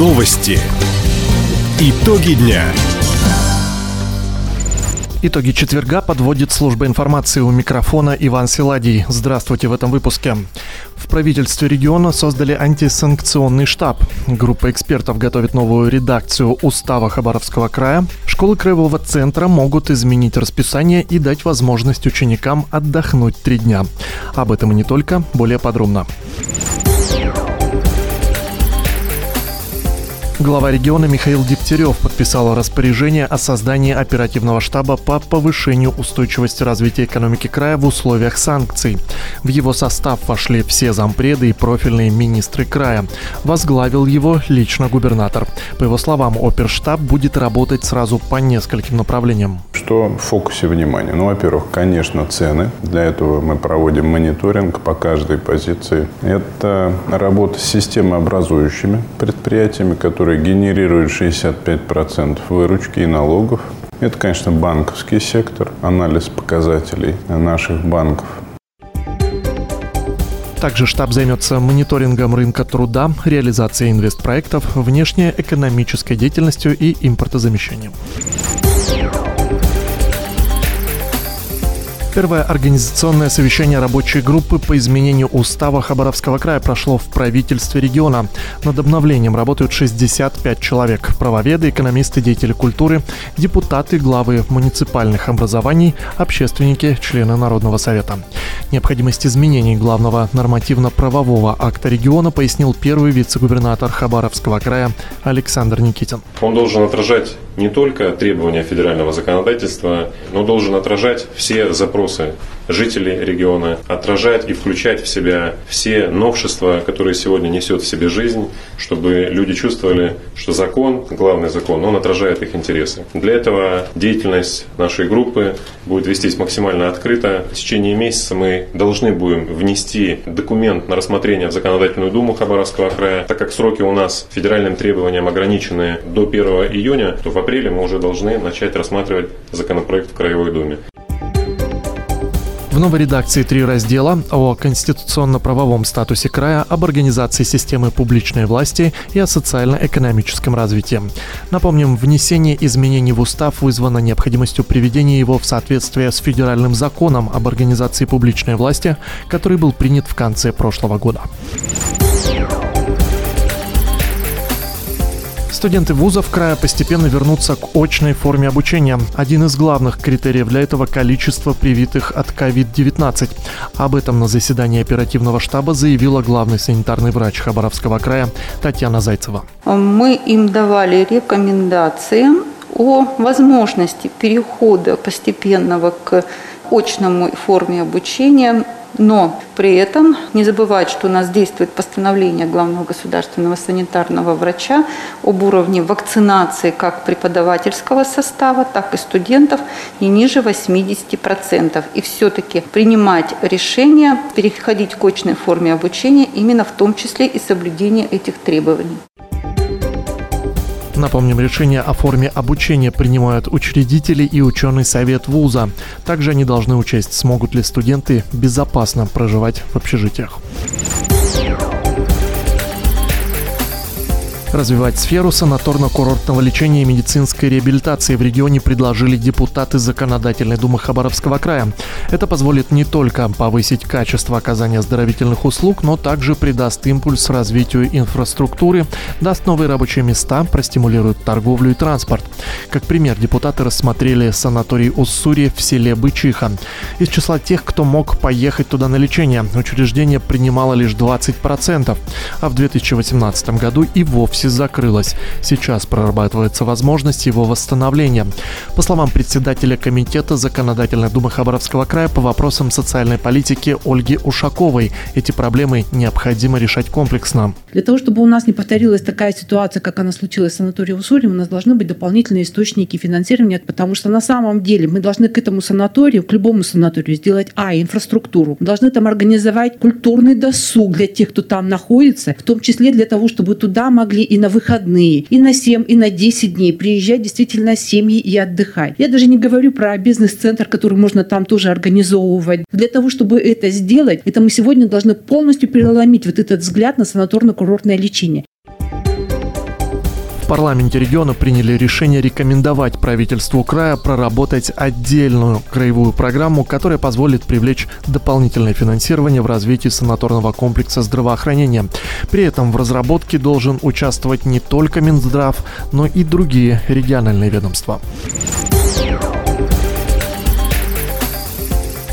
Новости. Итоги дня. Итоги четверга подводит служба информации у микрофона Иван Силадий. Здравствуйте в этом выпуске. В правительстве региона создали антисанкционный штаб. Группа экспертов готовит новую редакцию устава Хабаровского края. Школы краевого центра могут изменить расписание и дать возможность ученикам отдохнуть три дня. Об этом и не только, более подробно. Глава региона Михаил Дегтярев подписал распоряжение о создании оперативного штаба по повышению устойчивости развития экономики края в условиях санкций. В его состав вошли все зампреды и профильные министры края. Возглавил его лично губернатор. По его словам, оперштаб будет работать сразу по нескольким направлениям. Что в фокусе внимания? Ну, во-первых, конечно, цены. Для этого мы проводим мониторинг по каждой позиции. Это работа с системообразующими предприятиями, которые которые генерируют 65% выручки и налогов. Это, конечно, банковский сектор, анализ показателей наших банков. Также штаб займется мониторингом рынка труда, реализацией инвестпроектов, внешнеэкономической деятельностью и импортозамещением. Первое организационное совещание рабочей группы по изменению устава Хабаровского края прошло в правительстве региона. Над обновлением работают 65 человек. Правоведы, экономисты, деятели культуры, депутаты, главы муниципальных образований, общественники, члены Народного совета. Необходимость изменений главного нормативно-правового акта региона пояснил первый вице-губернатор Хабаровского края Александр Никитин. Он должен отражать не только требования федерального законодательства, но должен отражать все запросы жителей региона, отражать и включать в себя все новшества, которые сегодня несет в себе жизнь, чтобы люди чувствовали, что закон, главный закон, он отражает их интересы. Для этого деятельность нашей группы будет вестись максимально открыто. В течение месяца мы должны будем внести документ на рассмотрение в Законодательную Думу Хабаровского края. Так как сроки у нас федеральным требованиям ограничены до 1 июня, то в апреле мы уже должны начать рассматривать законопроект в Краевой Думе. В новой редакции три раздела о конституционно-правовом статусе края, об организации системы публичной власти и о социально-экономическом развитии. Напомним, внесение изменений в устав вызвано необходимостью приведения его в соответствие с федеральным законом об организации публичной власти, который был принят в конце прошлого года. Студенты вузов края постепенно вернутся к очной форме обучения. Один из главных критериев для этого – количество привитых от COVID-19. Об этом на заседании оперативного штаба заявила главный санитарный врач Хабаровского края Татьяна Зайцева. Мы им давали рекомендации о возможности перехода постепенного к очному форме обучения но при этом не забывать, что у нас действует постановление главного государственного санитарного врача об уровне вакцинации как преподавательского состава, так и студентов не ниже 80%. И все-таки принимать решение переходить к очной форме обучения именно в том числе и соблюдение этих требований. Напомним, решение о форме обучения принимают учредители и ученый совет вуза. Также они должны учесть, смогут ли студенты безопасно проживать в общежитиях. Развивать сферу санаторно-курортного лечения и медицинской реабилитации в регионе предложили депутаты Законодательной думы Хабаровского края. Это позволит не только повысить качество оказания оздоровительных услуг, но также придаст импульс развитию инфраструктуры, даст новые рабочие места, простимулирует торговлю и транспорт. Как пример, депутаты рассмотрели санаторий Уссури в селе Бычиха. Из числа тех, кто мог поехать туда на лечение, учреждение принимало лишь 20%, а в 2018 году и вовсе вовсе закрылась. Сейчас прорабатывается возможность его восстановления. По словам председателя Комитета Законодательной Думы Хабаровского края по вопросам социальной политики Ольги Ушаковой, эти проблемы необходимо решать комплексно. Для того, чтобы у нас не повторилась такая ситуация, как она случилась в санатории Уссури, у нас должны быть дополнительные источники финансирования, потому что на самом деле мы должны к этому санаторию, к любому санаторию сделать, а, инфраструктуру. Мы должны там организовать культурный досуг для тех, кто там находится, в том числе для того, чтобы туда могли и на выходные, и на 7, и на 10 дней приезжать действительно семьи и отдыхать. Я даже не говорю про бизнес-центр, который можно там тоже организовывать. Для того, чтобы это сделать, это мы сегодня должны полностью переломить вот этот взгляд на санаторно-курортное лечение. Парламенте региона приняли решение рекомендовать правительству края проработать отдельную краевую программу, которая позволит привлечь дополнительное финансирование в развитии санаторного комплекса здравоохранения. При этом в разработке должен участвовать не только Минздрав, но и другие региональные ведомства.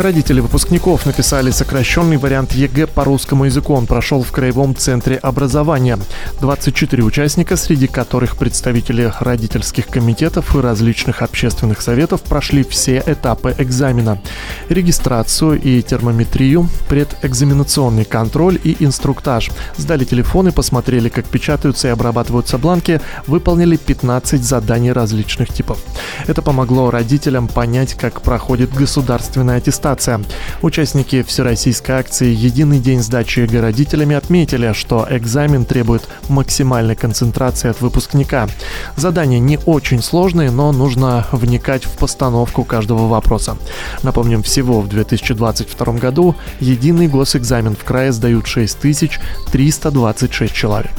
Родители выпускников написали сокращенный вариант ЕГЭ по русскому языку. Он прошел в Краевом центре образования. 24 участника, среди которых представители родительских комитетов и различных общественных советов, прошли все этапы экзамена. Регистрацию и термометрию, предэкзаменационный контроль и инструктаж. Сдали телефоны, посмотрели, как печатаются и обрабатываются бланки, выполнили 15 заданий различных типов. Это помогло родителям понять, как проходит государственная аттестация аттестация. Участники всероссийской акции «Единый день сдачи ЕГЭ родителями» отметили, что экзамен требует максимальной концентрации от выпускника. Задания не очень сложные, но нужно вникать в постановку каждого вопроса. Напомним, всего в 2022 году единый госэкзамен в крае сдают 6326 человек.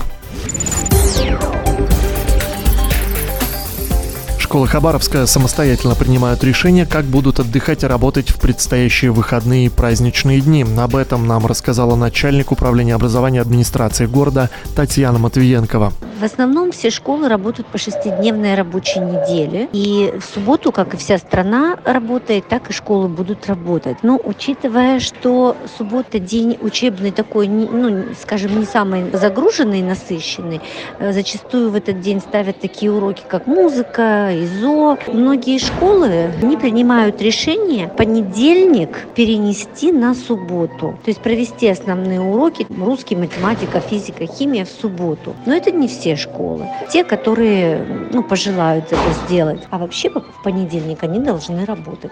Школы Хабаровска самостоятельно принимают решение, как будут отдыхать и работать в предстоящие выходные и праздничные дни. Об этом нам рассказала начальник управления образования администрации города Татьяна Матвиенкова. В основном все школы работают по шестидневной рабочей неделе. И в субботу, как и вся страна работает, так и школы будут работать. Но учитывая, что суббота день учебный такой, ну, скажем, не самый загруженный, насыщенный, э, зачастую в этот день ставят такие уроки, как музыка, ИЗО. Многие школы не принимают решение понедельник перенести на субботу. То есть провести основные уроки русский, математика, физика, химия в субботу. Но это не все школы. Те, которые ну, пожелают это сделать. А вообще в понедельник они должны работать.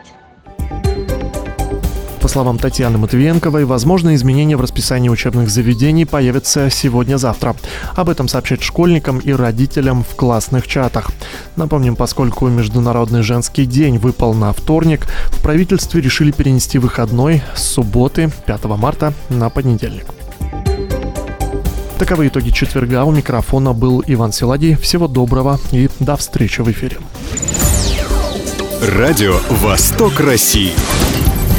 Словам Татьяны Матвиенковой, возможные изменения в расписании учебных заведений появятся сегодня-завтра. Об этом сообщат школьникам и родителям в классных чатах. Напомним, поскольку Международный женский день выпал на вторник, в правительстве решили перенести выходной с субботы 5 марта на понедельник. Таковы итоги четверга. У микрофона был Иван Силадий. Всего доброго и до встречи в эфире. Радио «Восток России».